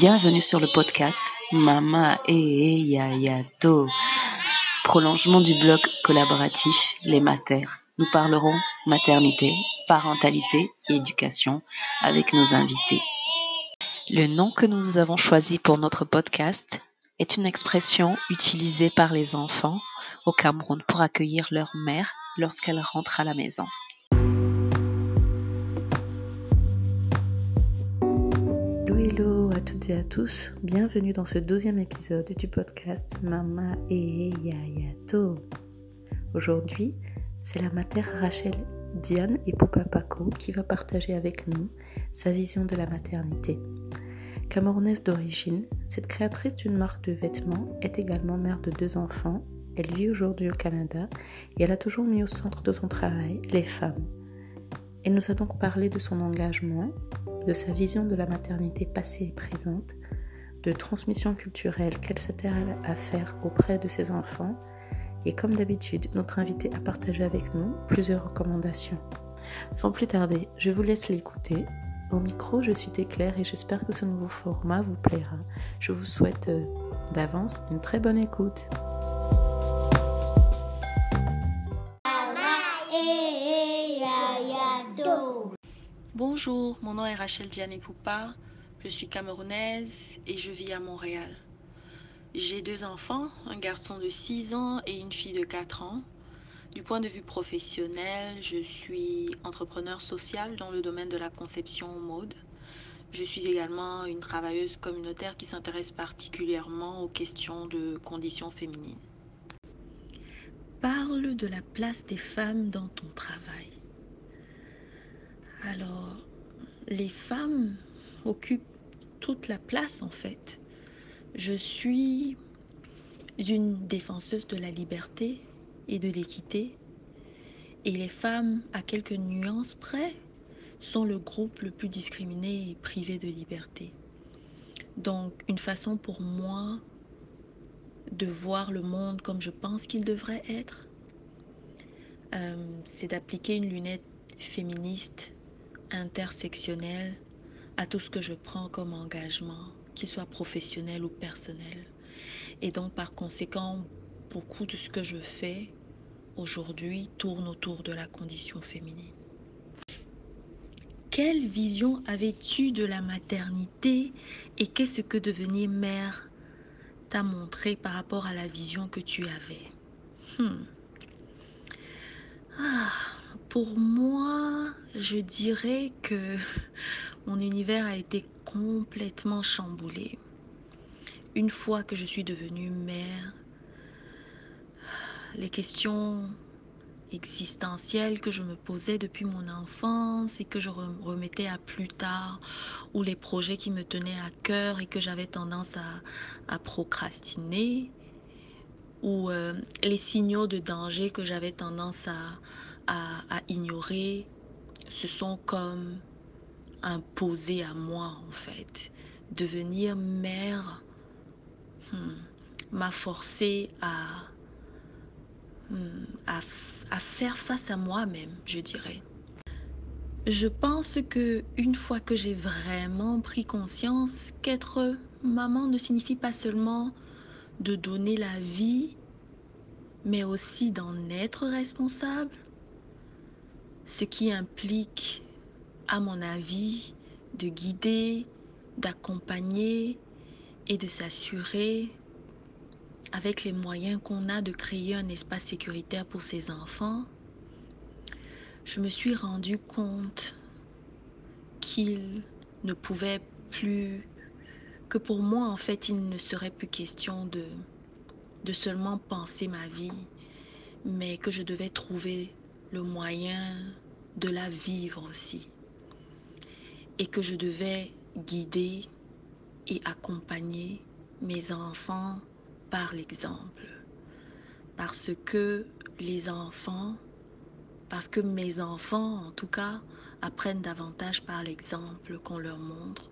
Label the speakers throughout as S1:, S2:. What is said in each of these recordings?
S1: Bienvenue sur le podcast Mama e Yayato, prolongement du blog collaboratif Les Matères. Nous parlerons maternité, parentalité et éducation avec nos invités. Le nom que nous avons choisi pour notre podcast est une expression utilisée par les enfants au Cameroun pour accueillir leur mère lorsqu'elle rentre à la maison. À toutes et à tous. Bienvenue dans ce deuxième épisode du podcast Mama et Yayato. Aujourd'hui, c'est la mère Rachel Diane et Poupa Paco qui va partager avec nous sa vision de la maternité. Camerounaise d'origine, cette créatrice d'une marque de vêtements est également mère de deux enfants. Elle vit aujourd'hui au Canada et elle a toujours mis au centre de son travail les femmes. Elle nous a donc parlé de son engagement, de sa vision de la maternité passée et présente, de transmission culturelle qu'elle s'attelle à faire auprès de ses enfants et comme d'habitude, notre invité a partagé avec nous plusieurs recommandations. Sans plus tarder, je vous laisse l'écouter. Au micro, je suis Éclair et j'espère que ce nouveau format vous plaira. Je vous souhaite euh, d'avance une très bonne écoute.
S2: Bonjour, mon nom est Rachel Diane Poupa, je suis camerounaise et je vis à Montréal. J'ai deux enfants, un garçon de 6 ans et une fille de 4 ans. Du point de vue professionnel, je suis entrepreneur social dans le domaine de la conception mode. Je suis également une travailleuse communautaire qui s'intéresse particulièrement aux questions de conditions féminines. Parle de la place des femmes dans ton travail. Alors, les femmes occupent toute la place en fait. Je suis une défenseuse de la liberté et de l'équité. Et les femmes, à quelques nuances près, sont le groupe le plus discriminé et privé de liberté. Donc, une façon pour moi de voir le monde comme je pense qu'il devrait être, euh, c'est d'appliquer une lunette féministe, intersectionnelle, à tout ce que je prends comme engagement qu'il soit professionnel ou personnel. Et donc par conséquent, beaucoup de ce que je fais aujourd'hui tourne autour de la condition féminine. Quelle vision avais-tu de la maternité et qu'est-ce que devenir mère? T'a montré par rapport à la vision que tu avais hmm. ah, Pour moi, je dirais que mon univers a été complètement chamboulé. Une fois que je suis devenue mère, les questions existentielles que je me posais depuis mon enfance et que je remettais à plus tard, ou les projets qui me tenaient à cœur et que j'avais tendance à, procrastiner, ou euh, les signaux de danger que j'avais tendance à, à ignorer, ce sont comme imposé à moi en fait. Devenir mère hmm, m'a forcé à, hmm, à, à faire face à moi-même, je dirais. Je pense que une fois que j'ai vraiment pris conscience qu'être maman ne signifie pas seulement de donner la vie, mais aussi d'en être responsable, ce qui implique à mon avis, de guider, d'accompagner et de s'assurer, avec les moyens qu'on a, de créer un espace sécuritaire pour ses enfants, je me suis rendu compte qu'il ne pouvait plus, que pour moi, en fait, il ne serait plus question de, de seulement penser ma vie, mais que je devais trouver le moyen de la vivre aussi et que je devais guider et accompagner mes enfants par l'exemple. Parce que les enfants, parce que mes enfants en tout cas, apprennent davantage par l'exemple qu'on leur montre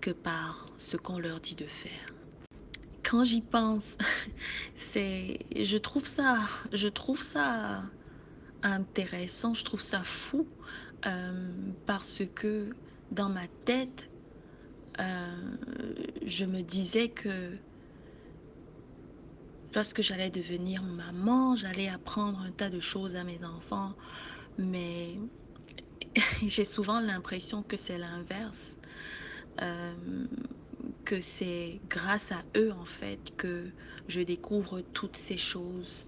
S2: que par ce qu'on leur dit de faire. Quand j'y pense, c'est je trouve ça je trouve ça intéressant, je trouve ça fou euh, parce que dans ma tête, euh, je me disais que lorsque j'allais devenir maman, j'allais apprendre un tas de choses à mes enfants, mais j'ai souvent l'impression que c'est l'inverse, euh, que c'est grâce à eux en fait que je découvre toutes ces choses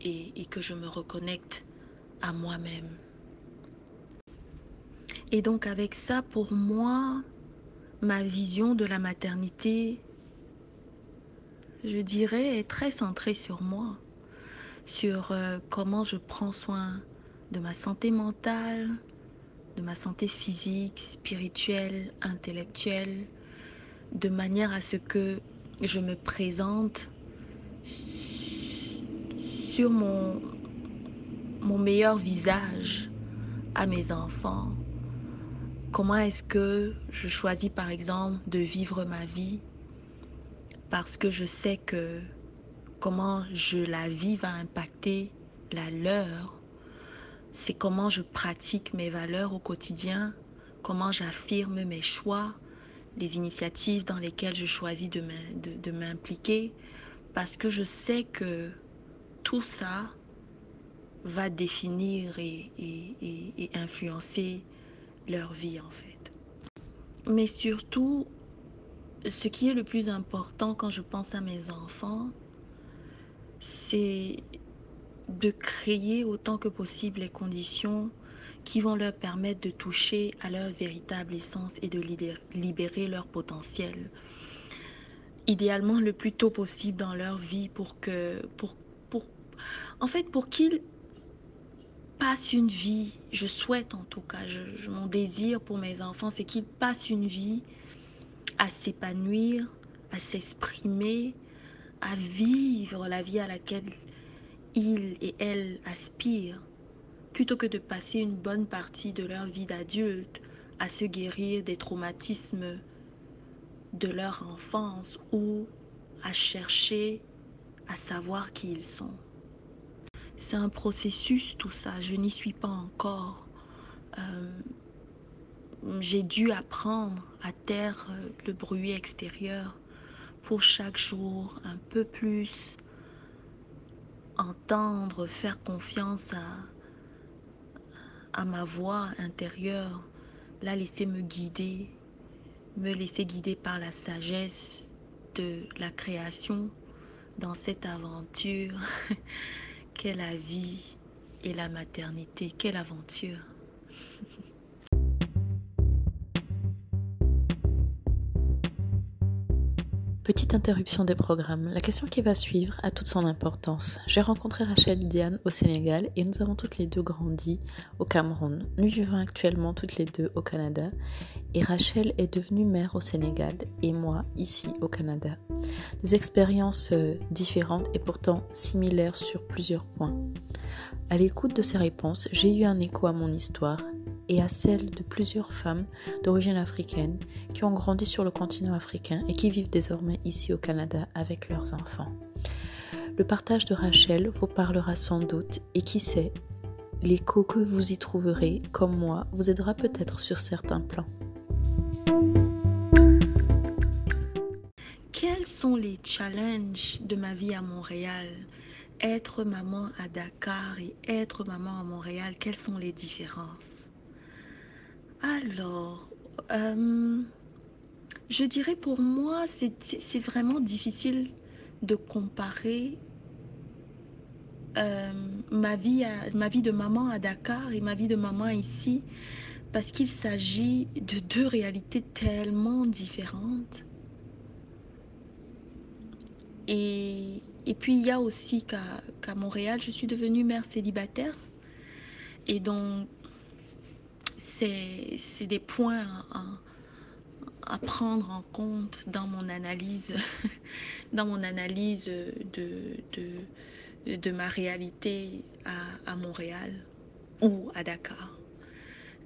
S2: et, et que je me reconnecte à moi-même. Et donc avec ça, pour moi, ma vision de la maternité, je dirais, est très centrée sur moi, sur euh, comment je prends soin de ma santé mentale, de ma santé physique, spirituelle, intellectuelle, de manière à ce que je me présente sur mon, mon meilleur visage à mes enfants. Comment est-ce que je choisis par exemple de vivre ma vie? Parce que je sais que comment je la vis va impacter la leur. C'est comment je pratique mes valeurs au quotidien, comment j'affirme mes choix, les initiatives dans lesquelles je choisis de m'impliquer, parce que je sais que tout ça va définir et, influencer leur vie en fait. Mais surtout, ce qui est le plus important quand je pense à mes enfants, c'est de créer autant que possible les conditions qui vont leur permettre de toucher à leur véritable essence et de libérer leur potentiel. Idéalement le plus tôt possible dans leur vie pour que, pour, pour, en fait, pour qu'ils une vie, je souhaite en tout cas, je, mon désir pour mes enfants, c'est qu'ils passent une vie à s'épanouir, à s'exprimer, à vivre la vie à laquelle ils et elles aspirent, plutôt que de passer une bonne partie de leur vie d'adulte à se guérir des traumatismes de leur enfance ou à chercher à savoir qui ils sont. C'est un processus tout ça, je n'y suis pas encore. Euh, j'ai dû apprendre à taire le bruit extérieur pour chaque jour un peu plus entendre, faire confiance à, à ma voix intérieure, la laisser me guider, me laisser guider par la sagesse de la création dans cette aventure qu'est la vie et la maternité? Quelle aventure?
S1: Petite interruption des programmes. La question qui va suivre a toute son importance. J'ai rencontré Rachel Diane au Sénégal et nous avons toutes les deux grandi au Cameroun. Nous vivons actuellement toutes les deux au Canada et Rachel est devenue mère au Sénégal et moi ici au Canada. Des expériences euh, différentes et pourtant similaires sur plusieurs points. À l'écoute de ces réponses, j'ai eu un écho à mon histoire et à celle de plusieurs femmes d'origine africaine qui ont grandi sur le continent africain et qui vivent désormais ici au Canada avec leurs enfants. Le partage de Rachel vous parlera sans doute et qui sait, l'écho que vous y trouverez, comme moi, vous aidera peut-être sur certains plans.
S2: Quels sont les challenges de ma vie à Montréal? Être maman à Dakar et être maman à Montréal, quelles sont les différences? Alors, euh, je dirais pour moi, c'est vraiment difficile de comparer euh, ma, vie ma vie de maman à Dakar et ma vie de maman ici, parce qu'il s'agit de deux réalités tellement différentes. Et, puis il y a aussi qu'à Montréal, je suis devenue mère célibataire. Et donc, c'est des points à, prendre en compte dans mon analyse, dans mon analyse de, de, ma réalité à, à, Montréal ou à Dakar.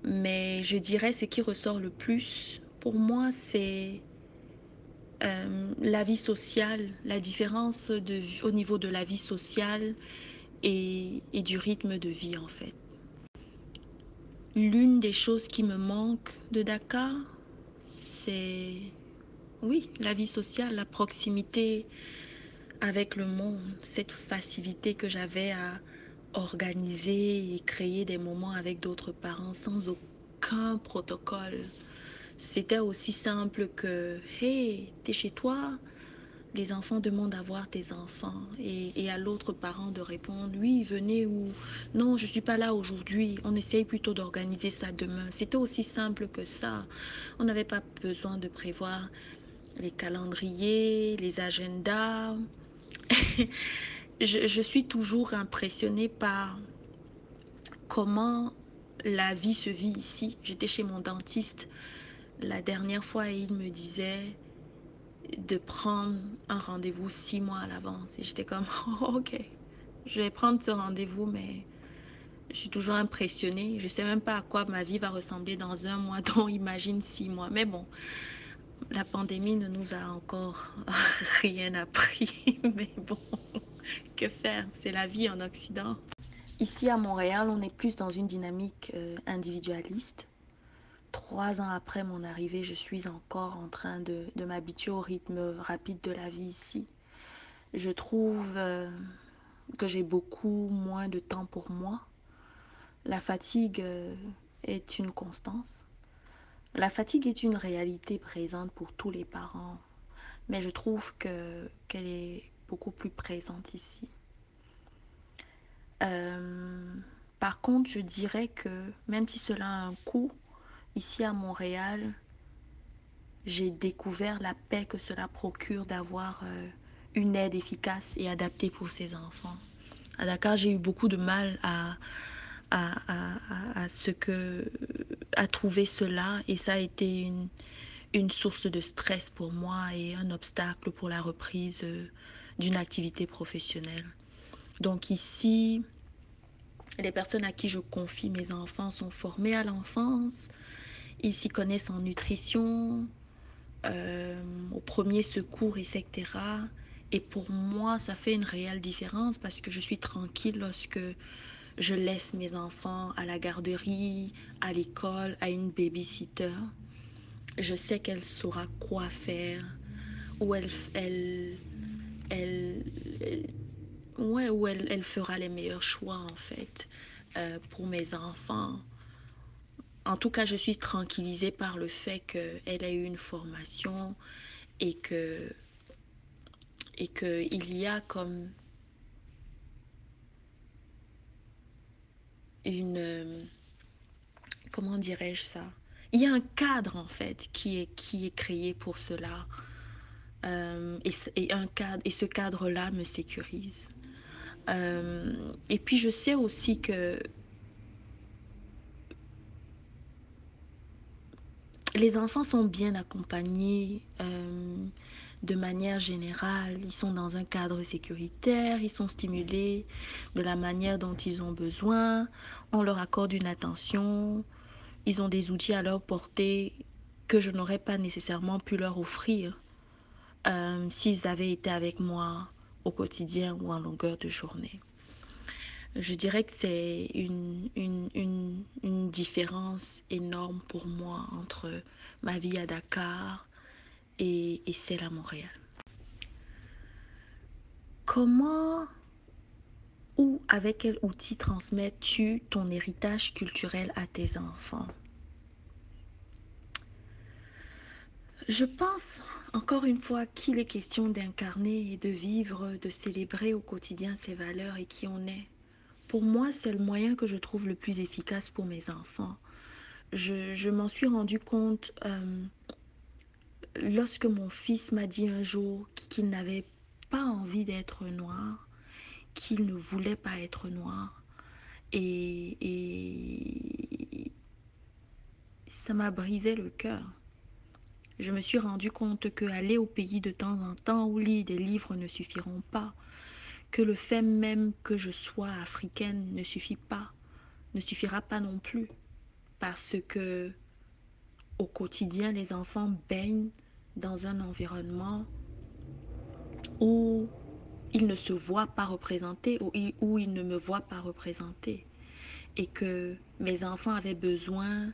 S2: Mais je dirais ce qui ressort le plus pour moi, c'est euh, la vie sociale, la différence de, au niveau de la vie sociale et, et du rythme de vie en fait. L'une des choses qui me manque de Dakar, c'est oui, la vie sociale, la proximité avec le monde, cette facilité que j'avais à organiser et créer des moments avec d'autres parents sans aucun protocole. C'était aussi simple que, hey, t'es chez toi, les enfants demandent à voir tes enfants et, à l'autre parent de répondre, oui, venez ou non, je suis pas là aujourd'hui, on essaye plutôt d'organiser ça demain. C'était aussi simple que ça. On n'avait pas besoin de prévoir les calendriers, les agendas. je, suis toujours impressionnée par comment la vie se vit ici. J'étais chez mon dentiste la dernière fois et il me disait de prendre un rendez-vous six mois à l'avance. Et j'étais comme, oh, ok, je vais prendre ce rendez-vous, mais je suis toujours impressionnée. Je ne sais même pas à quoi ma vie va ressembler dans un mois, dont imagine six mois. Mais bon, la pandémie ne nous a encore rien appris. Mais bon, que faire? C'est la vie en Occident. Ici à Montréal, on est plus dans une dynamique euh, individualiste. Trois ans après mon arrivée, je suis encore en train de, m'habituer au rythme rapide de la vie ici. Je trouve euh, que j'ai beaucoup moins de temps pour moi. La fatigue euh, est une constance. La fatigue est une réalité présente pour tous les parents, mais je trouve que qu'elle est beaucoup plus présente ici. Euh, par contre, je dirais que même si cela a un coût, ici à Montréal, j'ai découvert la paix que cela procure d'avoir euh, une aide efficace et adaptée pour ses enfants. À Dakar, j'ai eu beaucoup de mal à, à, que à trouver cela et ça a été une, une source de stress pour moi et un obstacle pour la reprise euh, d'une activité professionnelle. Donc ici, les personnes à qui je confie mes enfants sont formées à l'enfance, ils s'y connaissent en nutrition, euh, au premier secours, etc. Et pour moi, ça fait une réelle différence parce que je suis tranquille lorsque je laisse mes enfants à la garderie, à l'école, à une babysitter. Je sais qu'elle saura quoi faire, où elle, elle, elle, ouais, elle, elle, fera les meilleurs choix en fait euh, pour mes enfants. En tout cas, je suis tranquillisée par le fait qu'elle ait eu une formation et que et qu'il y a comme une comment dirais-je ça? Il y a un cadre en fait qui est qui est créé pour cela. Euh, et, un cadre et ce cadre là me sécurise. Euh, et puis je sais aussi que les enfants sont bien accompagnés euh, de manière générale. Ils sont dans un cadre sécuritaire, ils sont stimulés de la manière dont ils ont besoin, on leur accorde une attention, ils ont des outils à leur portée que je n'aurais pas nécessairement pu leur offrir euh, s'ils avaient été avec moi au quotidien ou en longueur de journée. Je dirais que c'est une, différence énorme pour moi entre ma vie à Dakar et, et celle à Montréal. Comment ou avec quel outil transmets-tu ton héritage culturel à tes enfants? Je pense encore une fois qu'il est question d'incarner et de vivre, de célébrer au quotidien ces valeurs et qui on est. Pour moi, c'est le moyen que je trouve le plus efficace pour mes enfants. Je, m'en suis rendu compte euh, lorsque mon fils m'a dit un jour qu'il n'avait pas envie d'être noir, qu'il ne voulait pas être noir. Et, et ça m'a brisé le cœur. Je me suis rendu compte que aller au pays de temps en temps ou lire des livres ne suffiront pas, que le fait même que je sois africaine ne suffit pas, ne suffira pas non plus, parce que au quotidien les enfants baignent dans un environnement où ils ne se voient pas représentés où ils ne me voient pas représentée et que mes enfants avaient besoin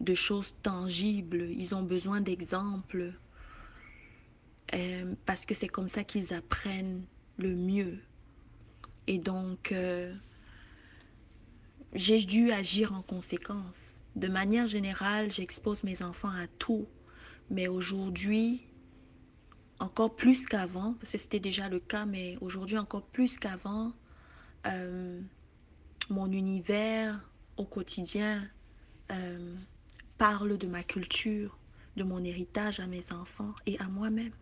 S2: de choses tangibles, ils ont besoin d'exemples euh, parce que c'est comme ça qu'ils apprennent le mieux. Et donc, euh, j'ai dû agir en conséquence. De manière générale, j'expose mes enfants à tout. Mais aujourd'hui, encore plus qu'avant, parce que c'était déjà le cas, mais aujourd'hui encore plus qu'avant, euh, mon univers au quotidien euh, parle de ma culture, de mon héritage à mes enfants et à moi-même.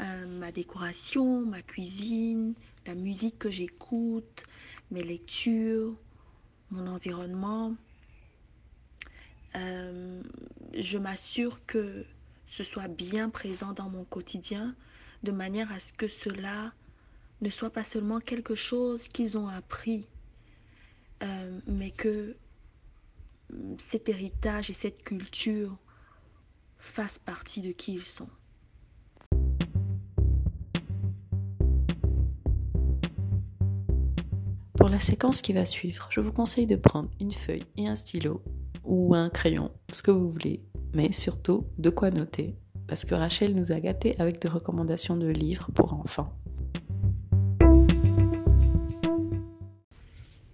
S2: Euh, ma décoration, ma cuisine, la musique que j'écoute, mes lectures, mon environnement. Euh, je m'assure que ce soit bien présent dans mon quotidien de manière à ce que cela ne soit pas seulement quelque chose qu'ils ont appris, euh, mais que cet héritage et cette culture fassent partie de qui ils sont.
S1: La séquence qui va suivre, je vous conseille de prendre une feuille et un stylo ou un crayon, ce que vous voulez, mais surtout de quoi noter, parce que Rachel nous a gâtés avec des recommandations de livres pour enfants.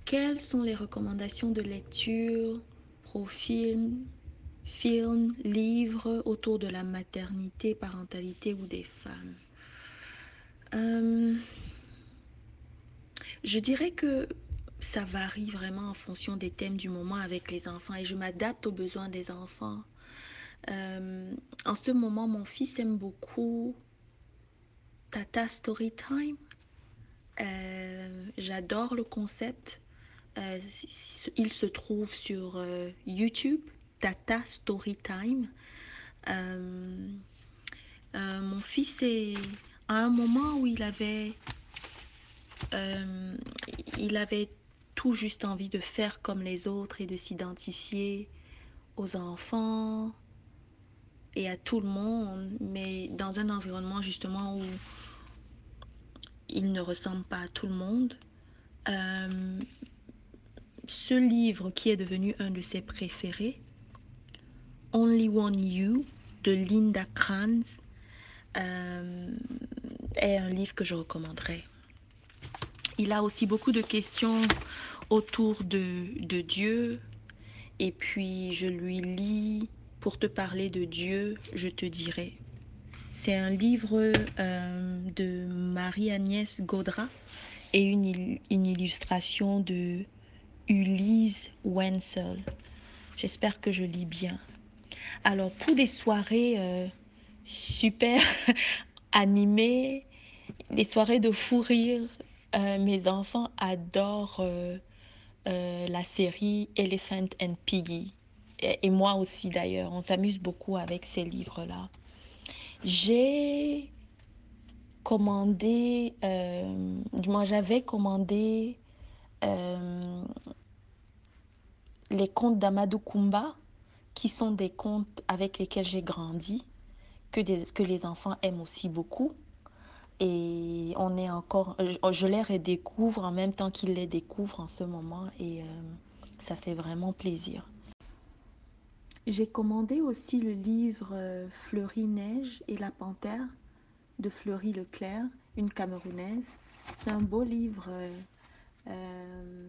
S2: Quelles sont les recommandations de lecture, profils, films, livres autour de la maternité, parentalité ou des femmes? Euh, Je dirais que ça varie vraiment en fonction des thèmes du moment avec les enfants et je m'adapte aux besoins des enfants. Euh, en ce moment, mon fils aime beaucoup Tata Storytime. Euh, J'adore le concept. Euh, il se trouve sur YouTube, Tata Storytime. Euh, euh, mon fils est à un moment où il avait, euh, il avait tout juste envie de faire comme les autres et de s'identifier aux enfants et à tout le monde, mais dans un environnement justement où il ne ressemble pas à tout le monde. Euh, ce livre qui est devenu un de ses préférés, Only One You de Linda Kranz, euh, est un livre que je recommanderais. Il a aussi beaucoup de questions autour de, de Dieu. Et puis je lui lis Pour te parler de Dieu, je te dirai. C'est un livre euh, de Marie-Agnès Gaudra et une, une, illustration de Ulysse Wenzel. J'espère que je lis bien. Alors pour des soirées euh, super animées, les soirées de fou rire, euh, mes enfants adorent euh, la série Elephant and Piggy. Et, moi aussi d'ailleurs, on s'amuse beaucoup avec ces livres-là. J'ai commandé, euh, moi j'avais commandé euh, les contes d'Amadou Kumba, qui sont des contes avec lesquels j'ai grandi, que, des, que les enfants aiment aussi beaucoup. Et on est encore, je, je les redécouvre en même temps qu'ils les découvrent en ce moment et euh, ça fait vraiment plaisir. J'ai commandé aussi le livre euh, Fleury Neige et la Panthère de Fleury Leclerc, une Camerounaise. C'est un beau livre euh, euh,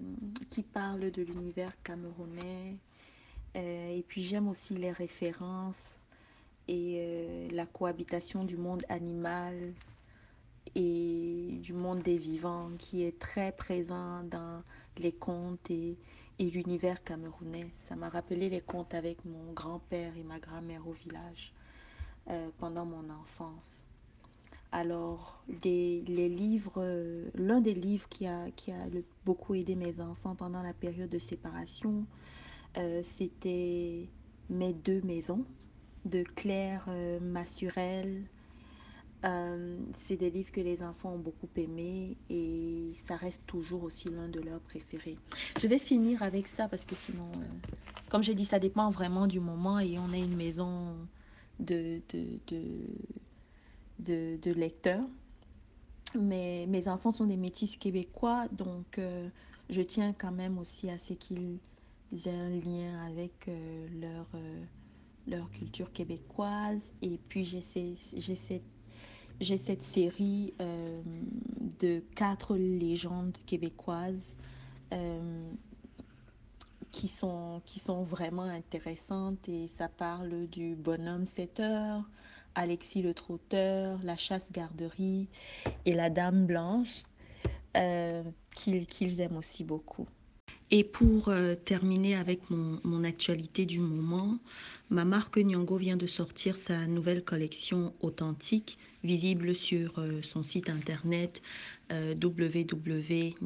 S2: qui parle de l'univers camerounais. Euh, et puis j'aime aussi les références et la cohabitation du monde animal et du monde des vivants qui est très présent dans les contes et, l'univers camerounais. Ça m'a rappelé les contes avec mon grand-père et ma grand-mère au village euh, pendant mon enfance. Alors, les, livres, euh, l'un des livres qui a, beaucoup aidé mes enfants pendant la période de séparation, euh, c'était Mes deux maisons de Claire euh, c'est des livres que les enfants ont beaucoup aimés et ça reste toujours aussi l'un de leurs préférés. Je vais finir avec ça parce que sinon, comme j'ai dit, ça dépend vraiment du moment et on a une maison de, de, de de, lecteurs. Mais mes enfants sont des métis québécois, donc euh, je tiens quand même aussi à ce qu'ils aient un lien avec euh, leur, euh, leur culture québécoise. Et puis j'essaie, j'essaie, j'ai cette série euh, de quatre légendes québécoises euh, qui, sont, vraiment intéressantes et ça parle du bonhomme 7 heures, Alexis le trotteur, la chasse-garderie et la dame blanche euh, qu'ils aiment aussi beaucoup. Et pour terminer avec mon, actualité du moment, ma marque Nyongo vient de sortir sa nouvelle collection authentique visible sur euh, son site internet euh, www.nyango.ca.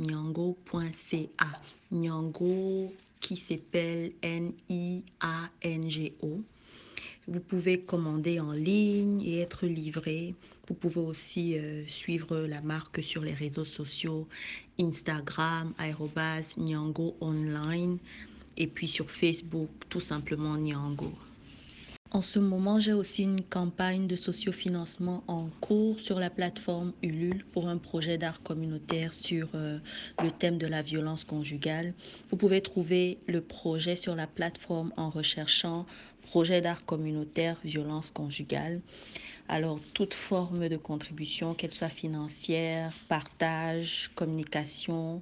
S2: Nyango qui s'appelle N-I-A-N-G-O. Vous pouvez commander en ligne et être livré. Vous pouvez aussi euh, suivre la marque sur les réseaux sociaux Instagram, aérobase, Nyango Online et puis sur Facebook, tout simplement Nyango. En ce moment, j'ai aussi une campagne de sociofinancement en cours sur la plateforme Ulule pour un projet d'art communautaire sur euh, le thème de la violence conjugale. Vous pouvez trouver le projet sur la plateforme en recherchant projet d'art communautaire violence conjugale. Alors, toute forme de contribution, qu'elle soit financière, partage, communication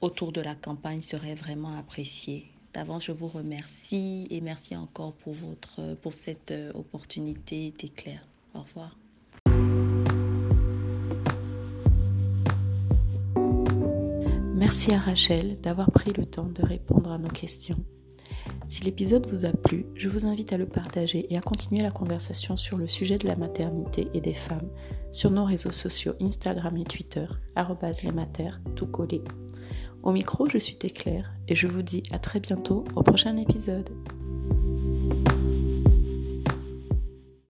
S2: autour de la campagne serait vraiment appréciée. D'avance, je vous remercie et merci encore pour, pour cette euh, opportunité d'éclair. Au revoir.
S1: Merci à Rachel d'avoir pris le temps de répondre à nos questions. Si l'épisode vous a plu, je vous invite à le partager et à continuer la conversation sur le sujet de la maternité et des femmes sur nos réseaux sociaux Instagram et Twitter, lesmater, tout collé. Au micro, je suis Téclair et je vous dis à très bientôt au prochain épisode.